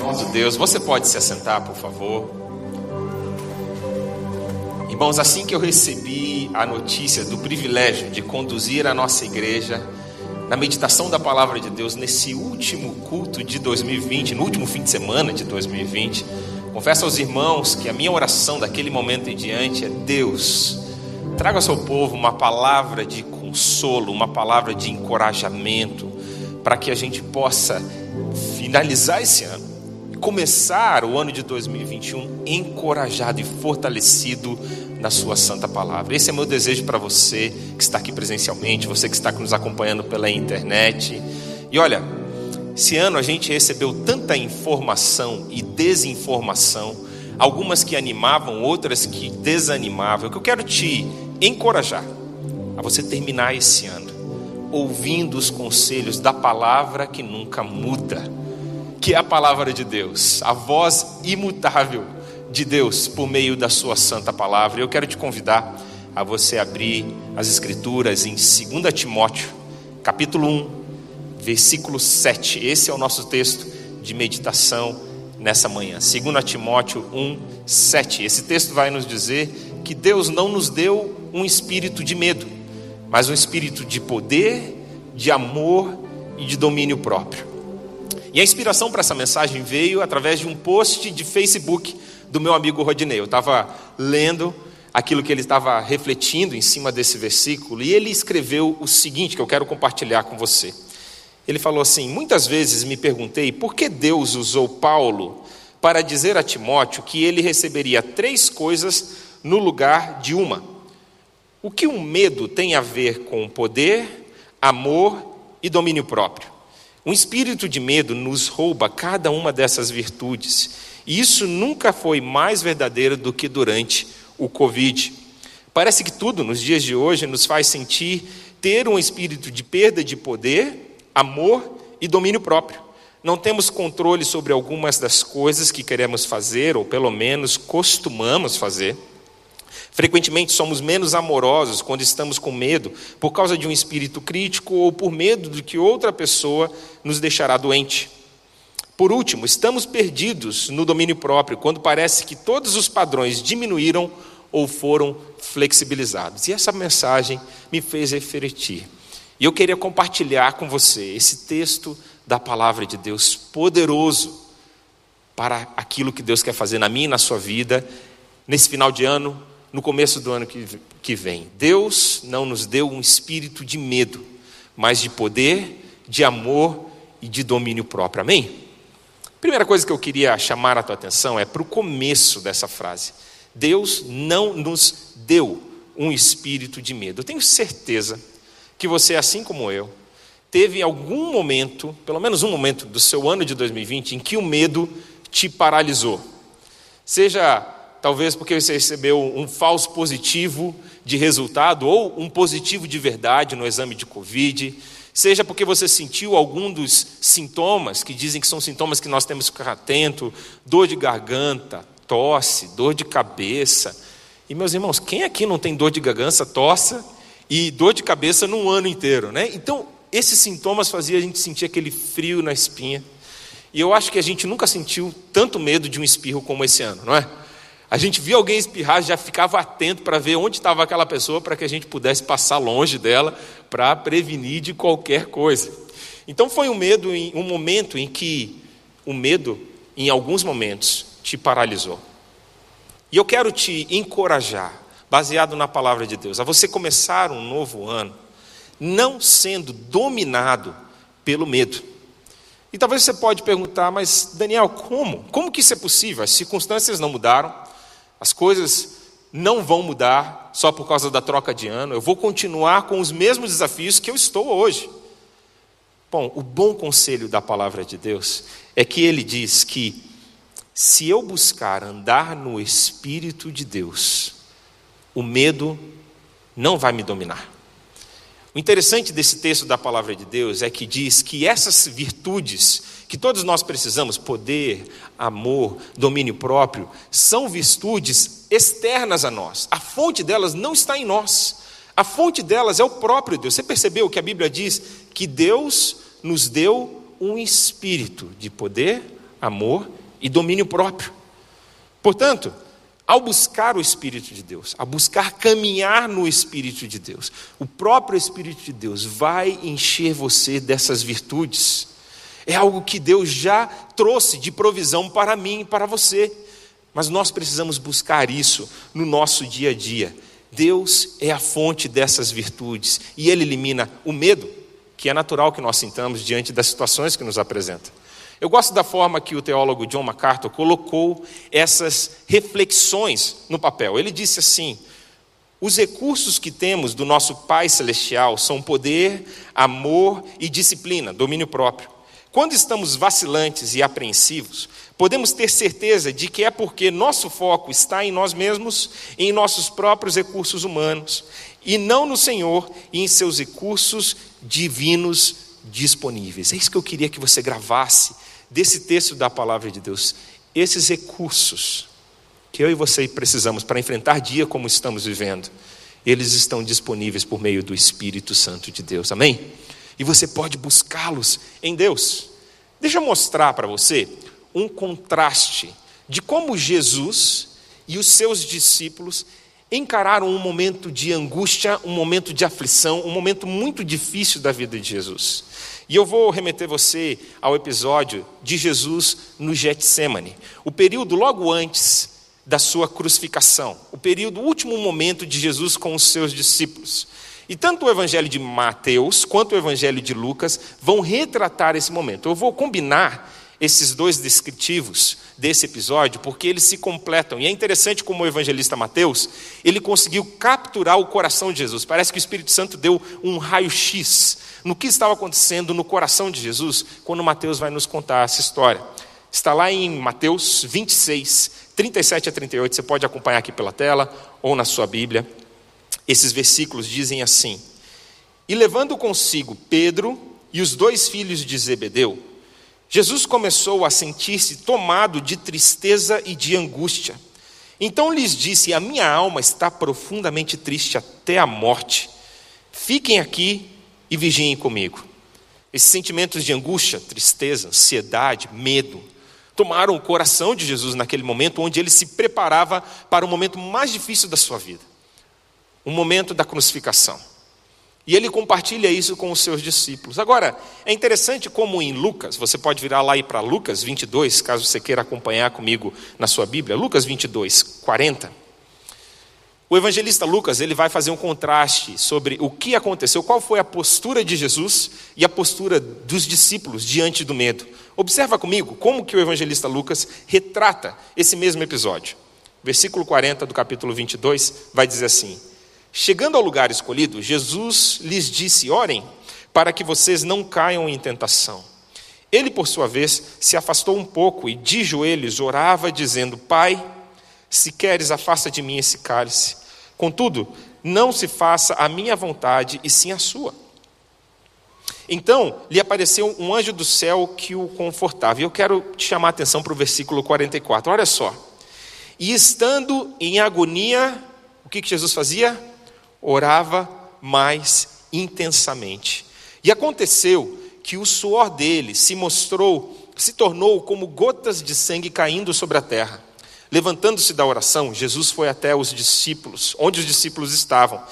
Nosso Deus, você pode se assentar, por favor. Irmãos, assim que eu recebi a notícia do privilégio de conduzir a nossa igreja na meditação da palavra de Deus nesse último culto de 2020, no último fim de semana de 2020, confesso aos irmãos que a minha oração daquele momento em diante é: Deus, traga ao seu povo uma palavra de consolo, uma palavra de encorajamento, para que a gente possa finalizar esse ano, começar o ano de 2021 encorajado e fortalecido na Sua Santa Palavra. Esse é meu desejo para você que está aqui presencialmente, você que está nos acompanhando pela internet. E olha, esse ano a gente recebeu tanta informação e desinformação, algumas que animavam, outras que desanimavam, que eu quero te encorajar a você terminar esse ano ouvindo os conselhos da palavra que nunca muda, que é a palavra de Deus, a voz imutável de Deus por meio da sua santa palavra. Eu quero te convidar a você abrir as escrituras em 2 Timóteo, capítulo 1, versículo 7. Esse é o nosso texto de meditação nessa manhã. 2 Timóteo 1, 7. Esse texto vai nos dizer que Deus não nos deu um espírito de medo, mas um espírito de poder, de amor e de domínio próprio. E a inspiração para essa mensagem veio através de um post de Facebook do meu amigo Rodinei. Eu estava lendo aquilo que ele estava refletindo em cima desse versículo e ele escreveu o seguinte que eu quero compartilhar com você. Ele falou assim: Muitas vezes me perguntei por que Deus usou Paulo para dizer a Timóteo que ele receberia três coisas no lugar de uma. O que o medo tem a ver com poder, amor e domínio próprio? Um espírito de medo nos rouba cada uma dessas virtudes e isso nunca foi mais verdadeiro do que durante o Covid. Parece que tudo nos dias de hoje nos faz sentir ter um espírito de perda de poder, amor e domínio próprio. Não temos controle sobre algumas das coisas que queremos fazer, ou pelo menos costumamos fazer. Frequentemente somos menos amorosos quando estamos com medo por causa de um espírito crítico ou por medo de que outra pessoa nos deixará doente. Por último, estamos perdidos no domínio próprio quando parece que todos os padrões diminuíram ou foram flexibilizados. E essa mensagem me fez refletir. E eu queria compartilhar com você esse texto da palavra de Deus poderoso para aquilo que Deus quer fazer na minha e na sua vida, nesse final de ano, no começo do ano que, que vem. Deus não nos deu um espírito de medo, mas de poder, de amor e de domínio próprio. Amém? Primeira coisa que eu queria chamar a tua atenção é para o começo dessa frase. Deus não nos deu um espírito de medo. Eu tenho certeza que você, assim como eu, teve algum momento, pelo menos um momento do seu ano de 2020, em que o medo te paralisou. Seja talvez porque você recebeu um falso positivo de resultado ou um positivo de verdade no exame de Covid, Seja porque você sentiu algum dos sintomas, que dizem que são sintomas que nós temos que ficar atento, dor de garganta, tosse, dor de cabeça. E meus irmãos, quem aqui não tem dor de garganta, tosse e dor de cabeça num ano inteiro, né? Então, esses sintomas faziam a gente sentir aquele frio na espinha. E eu acho que a gente nunca sentiu tanto medo de um espirro como esse ano, não é? A gente via alguém espirrar, já ficava atento para ver onde estava aquela pessoa, para que a gente pudesse passar longe dela, para prevenir de qualquer coisa. Então foi um medo, um momento em que o medo, em alguns momentos, te paralisou. E eu quero te encorajar, baseado na palavra de Deus, a você começar um novo ano, não sendo dominado pelo medo. E talvez você pode perguntar, mas Daniel, como? Como que isso é possível? As circunstâncias não mudaram, as coisas não vão mudar só por causa da troca de ano. Eu vou continuar com os mesmos desafios que eu estou hoje. Bom, o bom conselho da palavra de Deus é que ele diz que se eu buscar andar no Espírito de Deus, o medo não vai me dominar. O interessante desse texto da palavra de Deus é que diz que essas virtudes que todos nós precisamos, poder, amor, domínio próprio, são virtudes externas a nós. A fonte delas não está em nós. A fonte delas é o próprio Deus. Você percebeu que a Bíblia diz que Deus nos deu um espírito de poder, amor e domínio próprio. Portanto, ao buscar o Espírito de Deus, a buscar caminhar no Espírito de Deus, o próprio Espírito de Deus vai encher você dessas virtudes. É algo que Deus já trouxe de provisão para mim e para você. Mas nós precisamos buscar isso no nosso dia a dia. Deus é a fonte dessas virtudes e Ele elimina o medo, que é natural que nós sintamos diante das situações que nos apresenta. Eu gosto da forma que o teólogo John MacArthur colocou essas reflexões no papel. Ele disse assim: os recursos que temos do nosso Pai Celestial são poder, amor e disciplina, domínio próprio. Quando estamos vacilantes e apreensivos, podemos ter certeza de que é porque nosso foco está em nós mesmos, em nossos próprios recursos humanos, e não no Senhor e em seus recursos divinos disponíveis. É isso que eu queria que você gravasse desse texto da palavra de Deus, esses recursos que eu e você precisamos para enfrentar dia como estamos vivendo, eles estão disponíveis por meio do Espírito Santo de Deus. Amém? E você pode buscá-los em Deus. Deixa eu mostrar para você um contraste de como Jesus e os seus discípulos encararam um momento de angústia, um momento de aflição, um momento muito difícil da vida de Jesus. E eu vou remeter você ao episódio de Jesus no Getsemane, o período logo antes da sua crucificação, o período, o último momento de Jesus com os seus discípulos. E tanto o evangelho de Mateus quanto o evangelho de Lucas vão retratar esse momento. Eu vou combinar esses dois descritivos desse episódio, porque eles se completam. E é interessante como o evangelista Mateus, ele conseguiu capturar o coração de Jesus. Parece que o Espírito Santo deu um raio-x no que estava acontecendo no coração de Jesus, quando Mateus vai nos contar essa história. Está lá em Mateus 26, 37 a 38, você pode acompanhar aqui pela tela ou na sua Bíblia. Esses versículos dizem assim: E levando consigo Pedro e os dois filhos de Zebedeu, Jesus começou a sentir-se tomado de tristeza e de angústia. Então lhes disse: A minha alma está profundamente triste até a morte. Fiquem aqui e vigiem comigo. Esses sentimentos de angústia, tristeza, ansiedade, medo, tomaram o coração de Jesus naquele momento onde ele se preparava para o momento mais difícil da sua vida o momento da crucificação. E ele compartilha isso com os seus discípulos. Agora, é interessante como em Lucas, você pode virar lá e para Lucas 22, caso você queira acompanhar comigo na sua Bíblia, Lucas 22, 40. O evangelista Lucas ele vai fazer um contraste sobre o que aconteceu, qual foi a postura de Jesus e a postura dos discípulos diante do medo. Observa comigo como que o evangelista Lucas retrata esse mesmo episódio. Versículo 40 do capítulo 22 vai dizer assim: Chegando ao lugar escolhido, Jesus lhes disse: Orem, para que vocês não caiam em tentação. Ele, por sua vez, se afastou um pouco e de joelhos orava, dizendo: Pai, se queres, afasta de mim esse cálice. Contudo, não se faça a minha vontade, e sim a sua. Então lhe apareceu um anjo do céu que o confortava. E eu quero te chamar a atenção para o versículo 44. Olha só. E estando em agonia, o que, que Jesus fazia? Orava mais intensamente. E aconteceu que o suor dele se mostrou, se tornou como gotas de sangue caindo sobre a terra. Levantando-se da oração, Jesus foi até os discípulos, onde os discípulos estavam,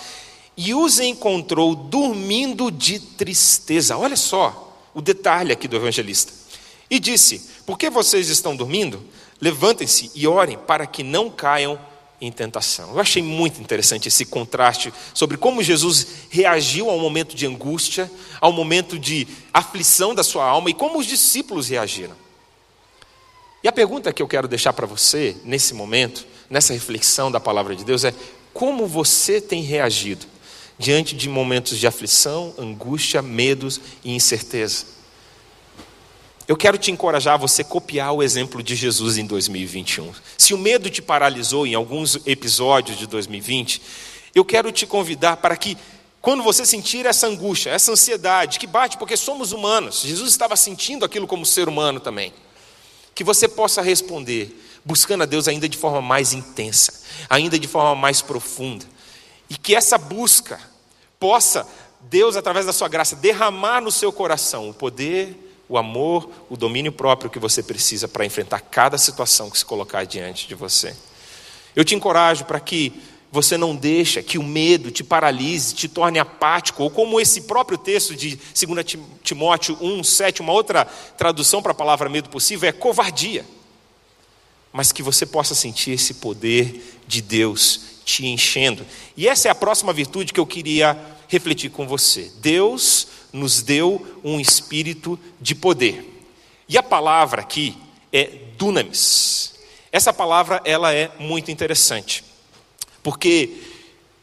e os encontrou dormindo de tristeza. Olha só o detalhe aqui do evangelista. E disse: Por que vocês estão dormindo? Levantem-se e orem para que não caiam em tentação. Eu achei muito interessante esse contraste sobre como Jesus reagiu ao momento de angústia, ao momento de aflição da sua alma e como os discípulos reagiram. E a pergunta que eu quero deixar para você, nesse momento, nessa reflexão da palavra de Deus, é: como você tem reagido diante de momentos de aflição, angústia, medos e incerteza? Eu quero te encorajar a você copiar o exemplo de Jesus em 2021. Se o medo te paralisou em alguns episódios de 2020, eu quero te convidar para que, quando você sentir essa angústia, essa ansiedade que bate, porque somos humanos, Jesus estava sentindo aquilo como ser humano também que você possa responder buscando a Deus ainda de forma mais intensa, ainda de forma mais profunda. E que essa busca possa, Deus, através da sua graça, derramar no seu coração o poder, o amor, o domínio próprio que você precisa para enfrentar cada situação que se colocar diante de você. Eu te encorajo para que você não deixe que o medo te paralise, te torne apático, ou como esse próprio texto de 2 Timóteo 1, 7, uma outra tradução para a palavra medo possível é covardia. Mas que você possa sentir esse poder de Deus te enchendo. E essa é a próxima virtude que eu queria refletir com você. Deus nos deu um espírito de poder. E a palavra aqui é dunamis. Essa palavra ela é muito interessante, porque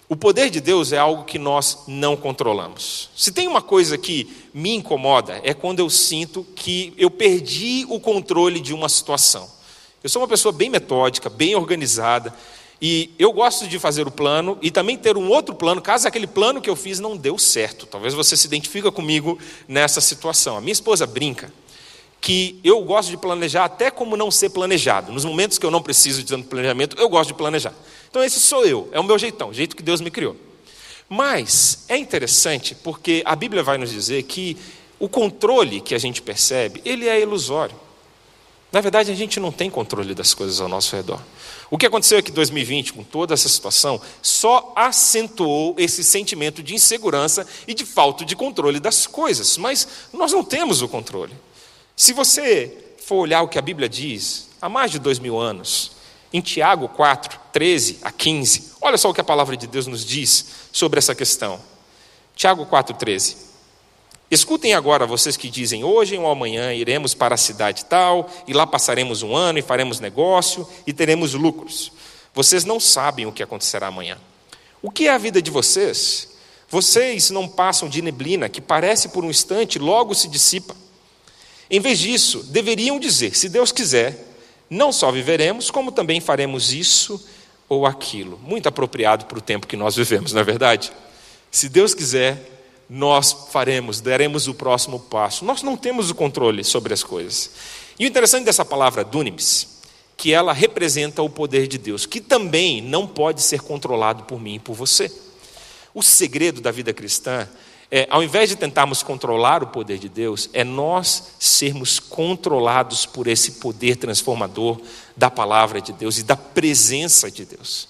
o poder de Deus é algo que nós não controlamos. Se tem uma coisa que me incomoda é quando eu sinto que eu perdi o controle de uma situação. Eu sou uma pessoa bem metódica, bem organizada, e eu gosto de fazer o plano e também ter um outro plano, caso aquele plano que eu fiz não deu certo. Talvez você se identifique comigo nessa situação. A minha esposa brinca que eu gosto de planejar até como não ser planejado. Nos momentos que eu não preciso de tanto planejamento, eu gosto de planejar. Então esse sou eu, é o meu jeitão, o jeito que Deus me criou. Mas é interessante porque a Bíblia vai nos dizer que o controle que a gente percebe, ele é ilusório. Na verdade, a gente não tem controle das coisas ao nosso redor. O que aconteceu é que 2020, com toda essa situação, só acentuou esse sentimento de insegurança e de falta de controle das coisas. Mas nós não temos o controle. Se você for olhar o que a Bíblia diz, há mais de dois mil anos, em Tiago 4, 13 a 15, olha só o que a palavra de Deus nos diz sobre essa questão. Tiago 4, 13. Escutem agora vocês que dizem: hoje ou amanhã iremos para a cidade tal, e lá passaremos um ano e faremos negócio e teremos lucros. Vocês não sabem o que acontecerá amanhã. O que é a vida de vocês? Vocês não passam de neblina que parece por um instante logo se dissipa. Em vez disso, deveriam dizer: se Deus quiser, não só viveremos, como também faremos isso ou aquilo. Muito apropriado para o tempo que nós vivemos, não é verdade? Se Deus quiser, nós faremos, daremos o próximo passo. Nós não temos o controle sobre as coisas. E o interessante dessa palavra dunamis, que ela representa o poder de Deus, que também não pode ser controlado por mim e por você. O segredo da vida cristã é, ao invés de tentarmos controlar o poder de Deus, é nós sermos controlados por esse poder transformador da palavra de Deus e da presença de Deus.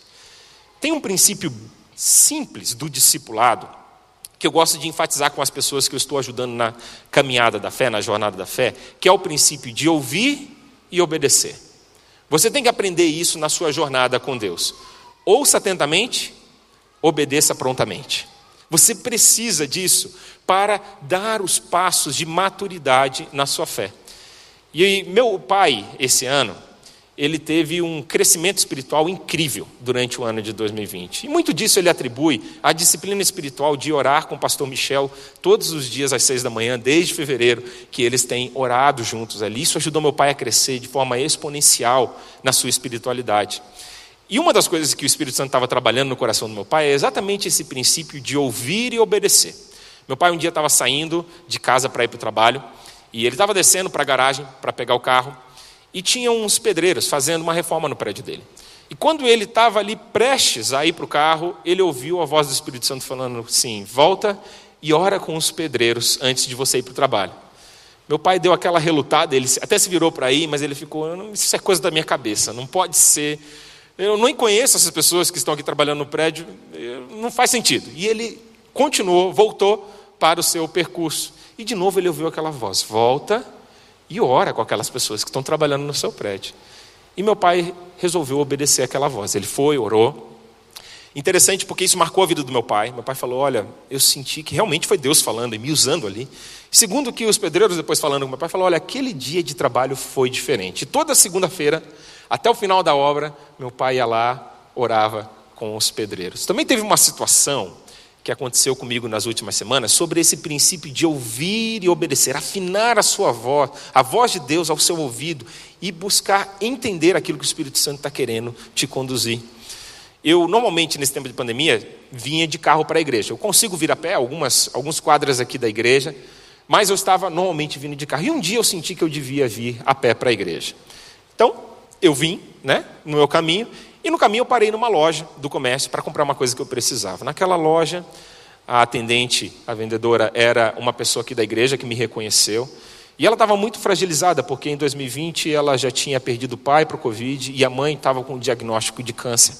Tem um princípio simples do discipulado que eu gosto de enfatizar com as pessoas que eu estou ajudando na caminhada da fé, na jornada da fé, que é o princípio de ouvir e obedecer. Você tem que aprender isso na sua jornada com Deus. Ouça atentamente, obedeça prontamente. Você precisa disso para dar os passos de maturidade na sua fé. E meu pai, esse ano, ele teve um crescimento espiritual incrível durante o ano de 2020. E muito disso ele atribui à disciplina espiritual de orar com o pastor Michel todos os dias às seis da manhã, desde fevereiro, que eles têm orado juntos ali. Isso ajudou meu pai a crescer de forma exponencial na sua espiritualidade. E uma das coisas que o Espírito Santo estava trabalhando no coração do meu pai é exatamente esse princípio de ouvir e obedecer. Meu pai um dia estava saindo de casa para ir para o trabalho e ele estava descendo para a garagem para pegar o carro e tinha uns pedreiros fazendo uma reforma no prédio dele. E quando ele estava ali prestes a ir para o carro, ele ouviu a voz do Espírito Santo falando assim: volta e ora com os pedreiros antes de você ir para o trabalho. Meu pai deu aquela relutada, ele até se virou para ir, mas ele ficou: isso é coisa da minha cabeça, não pode ser. Eu nem conheço essas pessoas que estão aqui trabalhando no prédio, não faz sentido. E ele continuou, voltou para o seu percurso. E de novo ele ouviu aquela voz: volta e ora com aquelas pessoas que estão trabalhando no seu prédio. E meu pai resolveu obedecer aquela voz. Ele foi, orou. Interessante porque isso marcou a vida do meu pai. Meu pai falou: Olha, eu senti que realmente foi Deus falando e me usando ali. Segundo que os pedreiros depois falando meu pai, falou: Olha, aquele dia de trabalho foi diferente. Toda segunda-feira, até o final da obra, meu pai ia lá, orava com os pedreiros. Também teve uma situação que aconteceu comigo nas últimas semanas sobre esse princípio de ouvir e obedecer, afinar a sua voz, a voz de Deus ao seu ouvido e buscar entender aquilo que o Espírito Santo está querendo te conduzir. Eu, normalmente, nesse tempo de pandemia, vinha de carro para a igreja. Eu consigo vir a pé, algumas, alguns quadras aqui da igreja, mas eu estava normalmente vindo de carro. E um dia eu senti que eu devia vir a pé para a igreja. Então, eu vim né, no meu caminho e no caminho eu parei numa loja do comércio para comprar uma coisa que eu precisava. Naquela loja, a atendente, a vendedora, era uma pessoa aqui da igreja que me reconheceu. E ela estava muito fragilizada, porque em 2020 ela já tinha perdido o pai para o Covid e a mãe estava com um diagnóstico de câncer.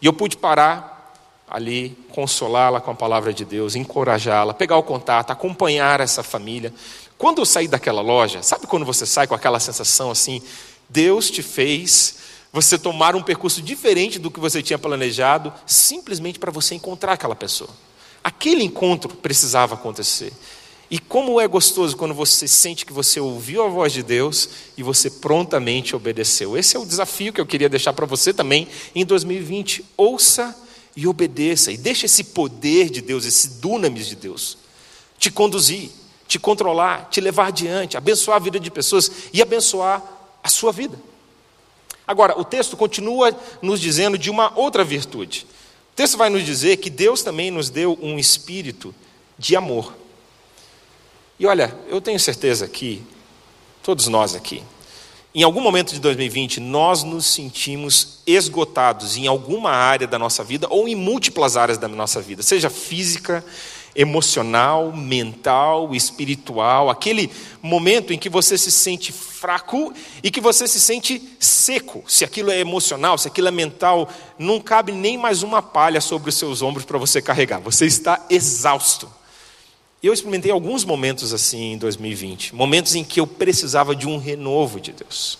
E eu pude parar ali, consolá-la com a palavra de Deus, encorajá-la, pegar o contato, acompanhar essa família. Quando eu saí daquela loja, sabe quando você sai com aquela sensação assim? Deus te fez você tomar um percurso diferente do que você tinha planejado, simplesmente para você encontrar aquela pessoa. Aquele encontro precisava acontecer. E como é gostoso quando você sente que você ouviu a voz de Deus e você prontamente obedeceu. Esse é o desafio que eu queria deixar para você também em 2020. Ouça e obedeça. E deixe esse poder de Deus, esse dunamis de Deus, te conduzir, te controlar, te levar adiante, abençoar a vida de pessoas e abençoar a sua vida. Agora, o texto continua nos dizendo de uma outra virtude. O texto vai nos dizer que Deus também nos deu um espírito de amor. E olha, eu tenho certeza que, todos nós aqui, em algum momento de 2020, nós nos sentimos esgotados em alguma área da nossa vida ou em múltiplas áreas da nossa vida, seja física, emocional, mental, espiritual, aquele momento em que você se sente fraco e que você se sente seco. Se aquilo é emocional, se aquilo é mental, não cabe nem mais uma palha sobre os seus ombros para você carregar. Você está exausto. Eu experimentei alguns momentos assim em 2020, momentos em que eu precisava de um renovo de Deus.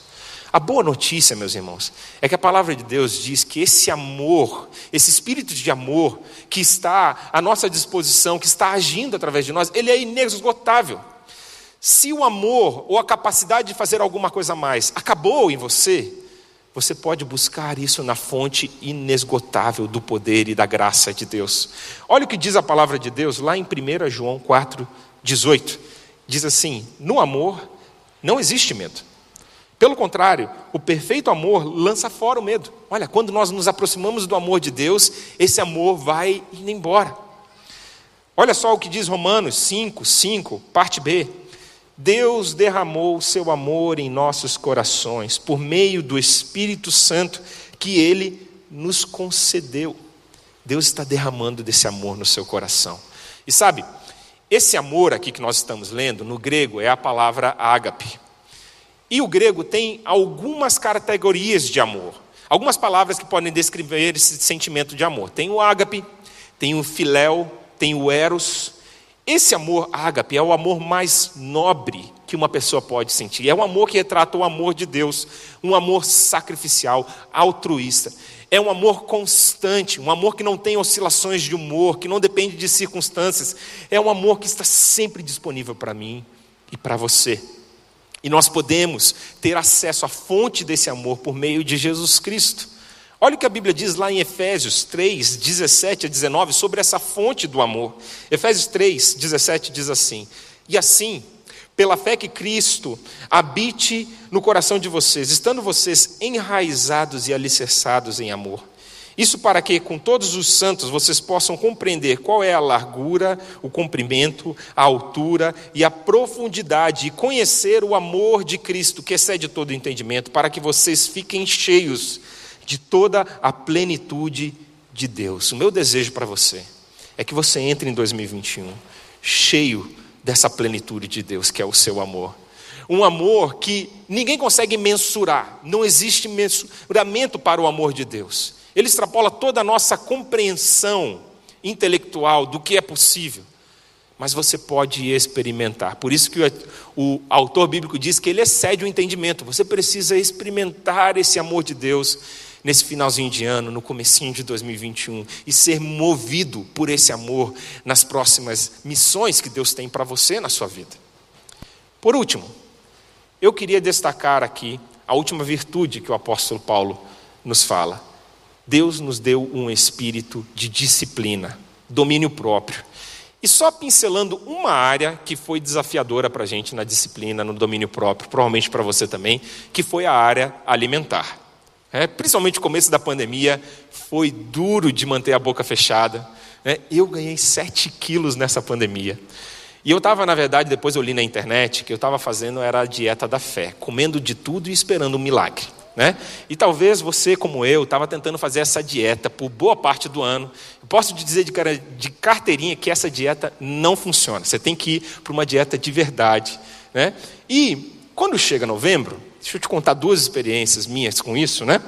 A boa notícia, meus irmãos, é que a palavra de Deus diz que esse amor, esse espírito de amor que está à nossa disposição, que está agindo através de nós, ele é inesgotável. Se o amor ou a capacidade de fazer alguma coisa a mais acabou em você, você pode buscar isso na fonte inesgotável do poder e da graça de Deus. Olha o que diz a palavra de Deus lá em 1 João 4, 18. Diz assim: No amor não existe medo. Pelo contrário, o perfeito amor lança fora o medo. Olha, quando nós nos aproximamos do amor de Deus, esse amor vai indo embora. Olha só o que diz Romanos 5, 5, parte B. Deus derramou seu amor em nossos corações por meio do Espírito Santo que ele nos concedeu. Deus está derramando desse amor no seu coração. E sabe, esse amor aqui que nós estamos lendo, no grego, é a palavra ágape. E o grego tem algumas categorias de amor, algumas palavras que podem descrever esse sentimento de amor. Tem o ágape, tem o filéu, tem o eros, esse amor ágape é o amor mais nobre que uma pessoa pode sentir. É um amor que retrata o amor de Deus, um amor sacrificial, altruísta. É um amor constante, um amor que não tem oscilações de humor, que não depende de circunstâncias. É um amor que está sempre disponível para mim e para você. E nós podemos ter acesso à fonte desse amor por meio de Jesus Cristo. Olha o que a Bíblia diz lá em Efésios 3, 17 a 19, sobre essa fonte do amor. Efésios 3, 17 diz assim: E assim, pela fé que Cristo habite no coração de vocês, estando vocês enraizados e alicerçados em amor. Isso para que, com todos os santos, vocês possam compreender qual é a largura, o comprimento, a altura e a profundidade, e conhecer o amor de Cristo, que excede todo entendimento, para que vocês fiquem cheios de toda a plenitude de Deus. O meu desejo para você é que você entre em 2021 cheio dessa plenitude de Deus, que é o seu amor. Um amor que ninguém consegue mensurar, não existe mensuramento para o amor de Deus. Ele extrapola toda a nossa compreensão intelectual do que é possível, mas você pode experimentar. Por isso que o, o autor bíblico diz que ele excede o entendimento. Você precisa experimentar esse amor de Deus nesse finalzinho de ano, no comecinho de 2021 e ser movido por esse amor nas próximas missões que Deus tem para você na sua vida. Por último, eu queria destacar aqui a última virtude que o apóstolo Paulo nos fala. Deus nos deu um espírito de disciplina, domínio próprio. E só pincelando uma área que foi desafiadora para a gente na disciplina, no domínio próprio, provavelmente para você também, que foi a área alimentar. É, principalmente no começo da pandemia, foi duro de manter a boca fechada. É, eu ganhei 7 quilos nessa pandemia. E eu estava, na verdade, depois eu li na internet, que eu estava fazendo era a dieta da fé, comendo de tudo e esperando um milagre. Né? E talvez você, como eu, estava tentando fazer essa dieta por boa parte do ano. Posso te dizer de, de carteirinha que essa dieta não funciona. Você tem que ir para uma dieta de verdade. Né? E quando chega novembro, deixa eu te contar duas experiências minhas com isso. Né?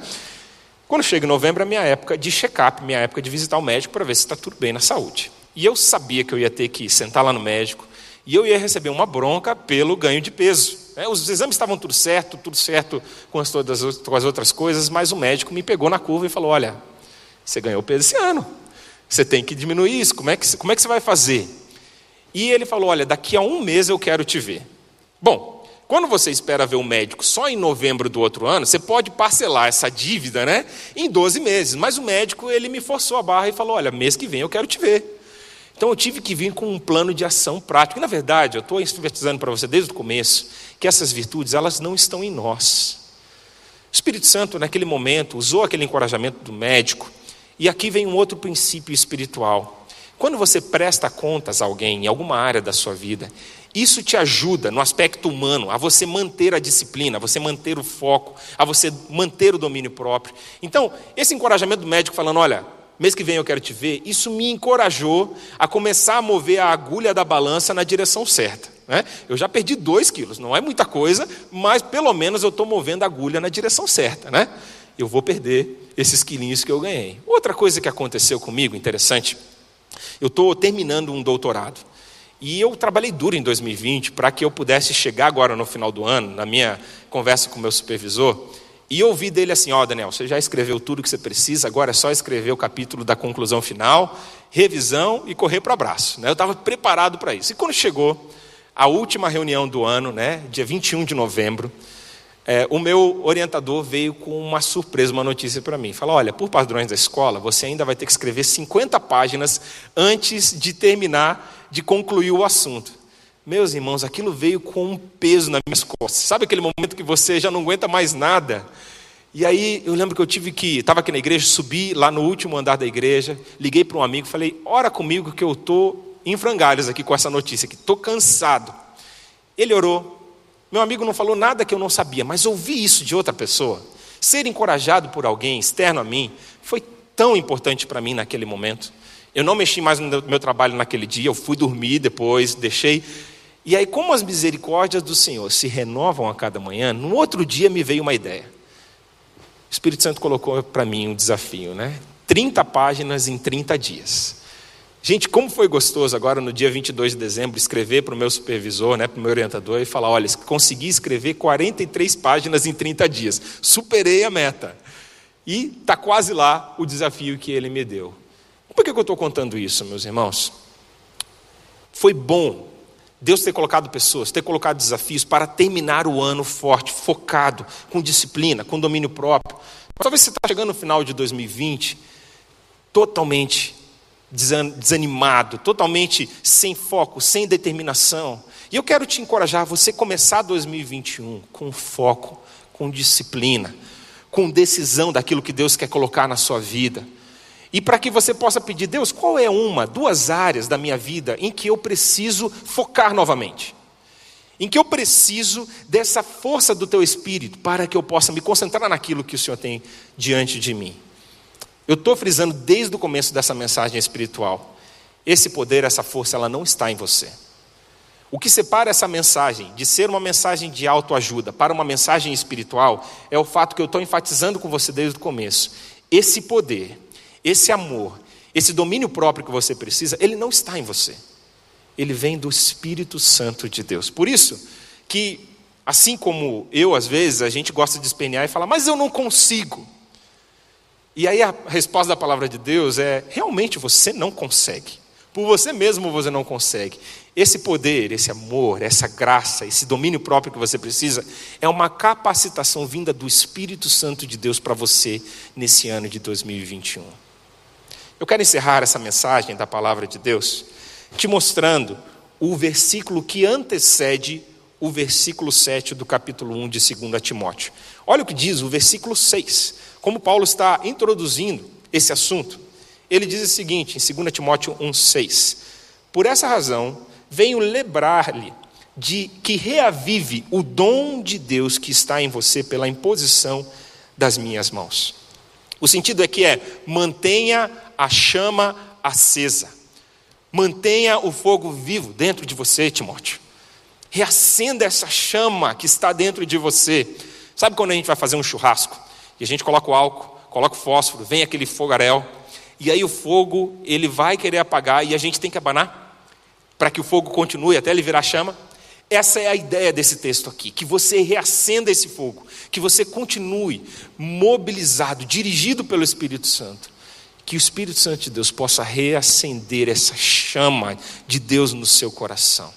Quando chega novembro, é minha época de check-up, minha época de visitar o médico para ver se está tudo bem na saúde. E eu sabia que eu ia ter que sentar lá no médico e eu ia receber uma bronca pelo ganho de peso. É, os exames estavam tudo certo, tudo certo com as, todas com as outras coisas, mas o médico me pegou na curva e falou: Olha, você ganhou peso esse ano, você tem que diminuir isso, como é que, como é que você vai fazer? E ele falou: Olha, daqui a um mês eu quero te ver. Bom, quando você espera ver o médico só em novembro do outro ano, você pode parcelar essa dívida né, em 12 meses, mas o médico ele me forçou a barra e falou: Olha, mês que vem eu quero te ver. Então eu tive que vir com um plano de ação prático. E, na verdade, eu estou enfatizando para você desde o começo que essas virtudes elas não estão em nós. O Espírito Santo, naquele momento, usou aquele encorajamento do médico. E aqui vem um outro princípio espiritual. Quando você presta contas a alguém em alguma área da sua vida, isso te ajuda no aspecto humano a você manter a disciplina, a você manter o foco, a você manter o domínio próprio. Então, esse encorajamento do médico falando: olha, mês que vem eu quero te ver, isso me encorajou a começar a mover a agulha da balança na direção certa. Né? Eu já perdi dois quilos, não é muita coisa, mas pelo menos eu estou movendo a agulha na direção certa. Né? Eu vou perder esses quilinhos que eu ganhei. Outra coisa que aconteceu comigo, interessante, eu estou terminando um doutorado. E eu trabalhei duro em 2020 para que eu pudesse chegar agora no final do ano, na minha conversa com o meu supervisor, e ouvi dele assim: Ó, oh, Daniel, você já escreveu tudo que você precisa, agora é só escrever o capítulo da conclusão final, revisão e correr para o abraço. Né? Eu estava preparado para isso. E quando chegou a última reunião do ano, né, dia 21 de novembro, é, o meu orientador veio com uma surpresa, uma notícia para mim. Falou: Olha, por padrões da escola, você ainda vai ter que escrever 50 páginas antes de terminar, de concluir o assunto. Meus irmãos, aquilo veio com um peso nas minhas costas. Sabe aquele momento que você já não aguenta mais nada? E aí eu lembro que eu tive que, estava aqui na igreja, subi lá no último andar da igreja, liguei para um amigo, falei: "Ora comigo que eu estou em frangalhos aqui com essa notícia, que estou cansado". Ele orou. Meu amigo não falou nada que eu não sabia, mas ouvir isso de outra pessoa, ser encorajado por alguém externo a mim, foi tão importante para mim naquele momento. Eu não mexi mais no meu trabalho naquele dia, eu fui dormir depois, deixei e aí, como as misericórdias do Senhor se renovam a cada manhã, no outro dia me veio uma ideia. O Espírito Santo colocou para mim um desafio, né? 30 páginas em 30 dias. Gente, como foi gostoso agora no dia 22 de dezembro escrever para o meu supervisor, né, para o meu orientador e falar: olha, consegui escrever 43 páginas em 30 dias, superei a meta. E está quase lá o desafio que ele me deu. Por que eu estou contando isso, meus irmãos? Foi bom Deus ter colocado pessoas, ter colocado desafios para terminar o ano forte, focado, com disciplina, com domínio próprio. Mas talvez você está chegando no final de 2020 totalmente desanimado, totalmente sem foco, sem determinação. E eu quero te encorajar a você começar 2021 com foco, com disciplina, com decisão daquilo que Deus quer colocar na sua vida. E para que você possa pedir, Deus, qual é uma, duas áreas da minha vida em que eu preciso focar novamente? Em que eu preciso dessa força do teu espírito para que eu possa me concentrar naquilo que o Senhor tem diante de mim? Eu estou frisando desde o começo dessa mensagem espiritual. Esse poder, essa força, ela não está em você. O que separa essa mensagem de ser uma mensagem de autoajuda para uma mensagem espiritual é o fato que eu estou enfatizando com você desde o começo. Esse poder, esse amor, esse domínio próprio que você precisa, ele não está em você. Ele vem do Espírito Santo de Deus. Por isso que, assim como eu, às vezes, a gente gosta de espernear e falar, mas eu não consigo. E aí a resposta da palavra de Deus é: realmente você não consegue. Por você mesmo você não consegue. Esse poder, esse amor, essa graça, esse domínio próprio que você precisa, é uma capacitação vinda do Espírito Santo de Deus para você nesse ano de 2021. Eu quero encerrar essa mensagem da palavra de Deus te mostrando o versículo que antecede o versículo 7 do capítulo 1 de 2 Timóteo. Olha o que diz o versículo 6, como Paulo está introduzindo esse assunto. Ele diz o seguinte, em 2 Timóteo 1,6: Por essa razão, venho lembrar-lhe de que reavive o dom de Deus que está em você pela imposição das minhas mãos. O sentido é que é mantenha a chama acesa. Mantenha o fogo vivo dentro de você, Timóteo. Reacenda essa chama que está dentro de você. Sabe quando a gente vai fazer um churrasco e a gente coloca o álcool, coloca o fósforo, vem aquele fogaréu, e aí o fogo ele vai querer apagar e a gente tem que abanar para que o fogo continue até ele virar chama? Essa é a ideia desse texto aqui, que você reacenda esse fogo, que você continue mobilizado, dirigido pelo Espírito Santo, que o Espírito Santo de Deus possa reacender essa chama de Deus no seu coração.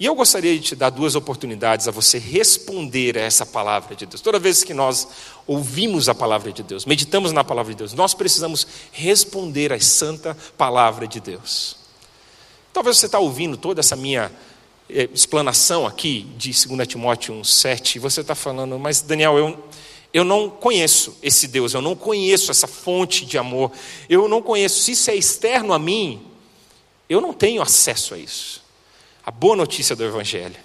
E eu gostaria de te dar duas oportunidades a você responder a essa palavra de Deus. Toda vez que nós ouvimos a palavra de Deus, meditamos na palavra de Deus, nós precisamos responder à santa palavra de Deus. Talvez você está ouvindo toda essa minha eh, explanação aqui de 2 Timóteo 1,7, e você está falando, mas Daniel, eu, eu não conheço esse Deus, eu não conheço essa fonte de amor, eu não conheço, se isso é externo a mim, eu não tenho acesso a isso. A boa notícia do Evangelho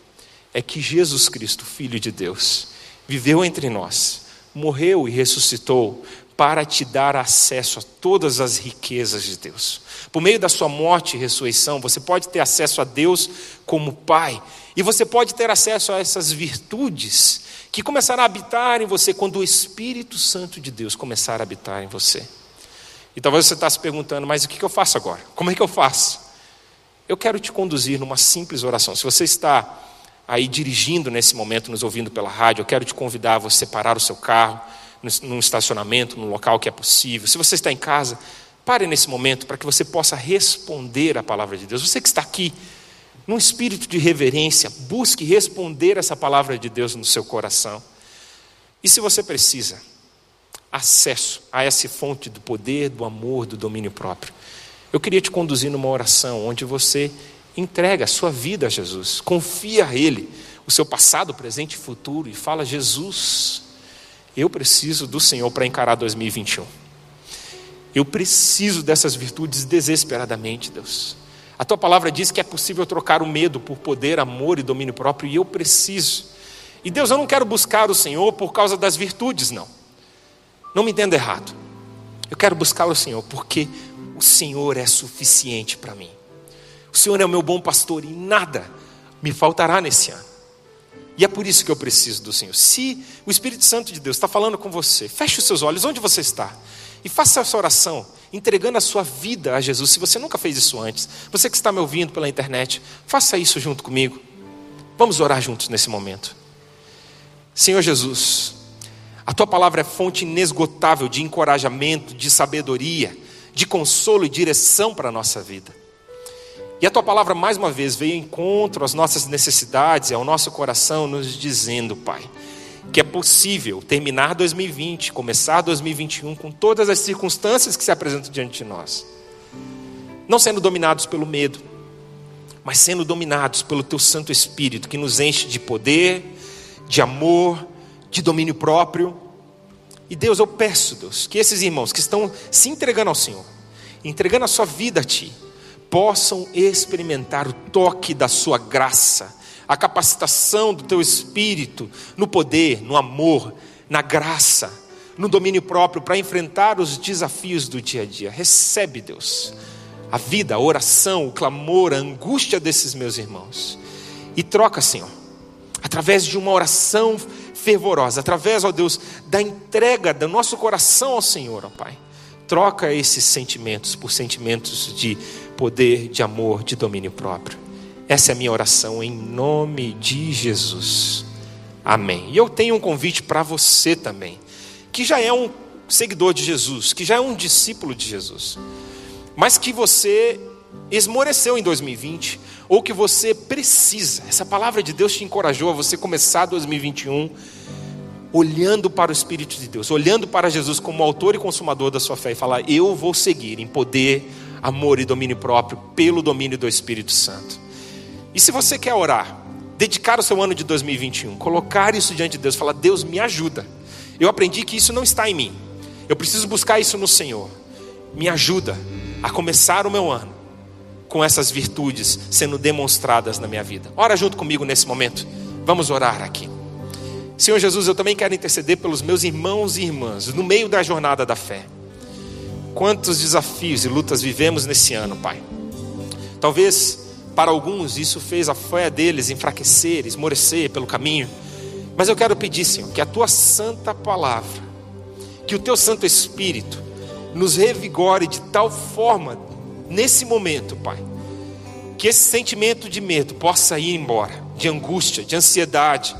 é que Jesus Cristo, Filho de Deus, viveu entre nós, morreu e ressuscitou para te dar acesso a todas as riquezas de Deus. Por meio da sua morte e ressurreição, você pode ter acesso a Deus como Pai, e você pode ter acesso a essas virtudes que começarão a habitar em você quando o Espírito Santo de Deus começar a habitar em você. E talvez você está se perguntando, mas o que eu faço agora? Como é que eu faço? Eu quero te conduzir numa simples oração. Se você está aí dirigindo nesse momento, nos ouvindo pela rádio, eu quero te convidar a você parar o seu carro num estacionamento, num local que é possível. Se você está em casa, pare nesse momento para que você possa responder a palavra de Deus. Você que está aqui, num espírito de reverência, busque responder essa palavra de Deus no seu coração. E se você precisa, acesso a essa fonte do poder, do amor, do domínio próprio. Eu queria te conduzir numa oração onde você entrega a sua vida a Jesus, confia a Ele, o seu passado, presente e futuro, e fala: Jesus, eu preciso do Senhor para encarar 2021. Eu preciso dessas virtudes desesperadamente, Deus. A tua palavra diz que é possível trocar o medo por poder, amor e domínio próprio, e eu preciso. E Deus, eu não quero buscar o Senhor por causa das virtudes, não. Não me entenda errado. Eu quero buscar o Senhor porque o Senhor é suficiente para mim. O Senhor é o meu bom pastor e nada me faltará nesse ano. E é por isso que eu preciso do Senhor. Se o Espírito Santo de Deus está falando com você, feche os seus olhos onde você está e faça essa oração, entregando a sua vida a Jesus. Se você nunca fez isso antes, você que está me ouvindo pela internet, faça isso junto comigo. Vamos orar juntos nesse momento. Senhor Jesus, a tua palavra é fonte inesgotável de encorajamento, de sabedoria, de consolo e direção para a nossa vida. E a tua palavra, mais uma vez, veio em encontro às nossas necessidades ao nosso coração, nos dizendo, Pai, que é possível terminar 2020, começar 2021 com todas as circunstâncias que se apresentam diante de nós, não sendo dominados pelo medo, mas sendo dominados pelo Teu Santo Espírito, que nos enche de poder, de amor, de domínio próprio. E Deus, eu peço, Deus, que esses irmãos que estão se entregando ao Senhor, entregando a sua vida a Ti, possam experimentar o toque da Sua graça, a capacitação do Teu Espírito no poder, no amor, na graça, no domínio próprio para enfrentar os desafios do dia a dia. Recebe, Deus, a vida, a oração, o clamor, a angústia desses meus irmãos e troca, Senhor, através de uma oração fervorosa, através, ó Deus, da entrega do nosso coração ao Senhor, ó Pai. Troca esses sentimentos por sentimentos de poder, de amor, de domínio próprio. Essa é a minha oração em nome de Jesus. Amém. E eu tenho um convite para você também, que já é um seguidor de Jesus, que já é um discípulo de Jesus, mas que você esmoreceu em 2020, ou que você precisa, essa palavra de Deus te encorajou a você começar 2021 olhando para o Espírito de Deus, olhando para Jesus como autor e consumador da sua fé e falar: Eu vou seguir em poder, amor e domínio próprio pelo domínio do Espírito Santo. E se você quer orar, dedicar o seu ano de 2021, colocar isso diante de Deus, falar: Deus me ajuda. Eu aprendi que isso não está em mim. Eu preciso buscar isso no Senhor. Me ajuda a começar o meu ano com essas virtudes sendo demonstradas na minha vida. Ora junto comigo nesse momento. Vamos orar aqui. Senhor Jesus, eu também quero interceder pelos meus irmãos e irmãs no meio da jornada da fé. Quantos desafios e lutas vivemos nesse ano, Pai. Talvez para alguns isso fez a fé deles enfraquecer, esmorecer pelo caminho. Mas eu quero pedir, Senhor, que a tua santa palavra, que o teu Santo Espírito nos revigore de tal forma nesse momento, Pai, que esse sentimento de medo possa ir embora, de angústia, de ansiedade,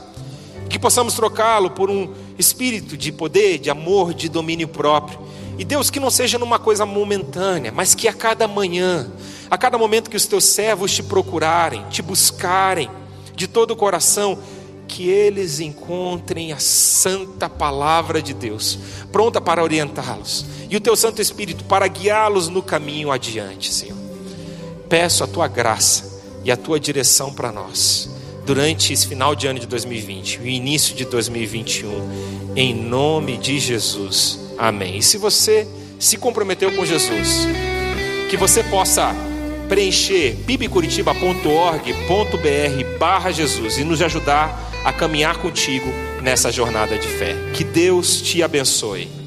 que possamos trocá-lo por um espírito de poder, de amor, de domínio próprio. E Deus, que não seja numa coisa momentânea, mas que a cada manhã, a cada momento que os teus servos te procurarem, te buscarem de todo o coração, que eles encontrem a santa palavra de Deus, pronta para orientá-los, e o teu Santo Espírito para guiá-los no caminho adiante, Senhor. Peço a tua graça e a tua direção para nós durante esse final de ano de 2020, o início de 2021, em nome de Jesus. Amém. E se você se comprometeu com Jesus, que você possa preencher bibicuritiba.org.br barra Jesus e nos ajudar a caminhar contigo nessa jornada de fé. Que Deus te abençoe.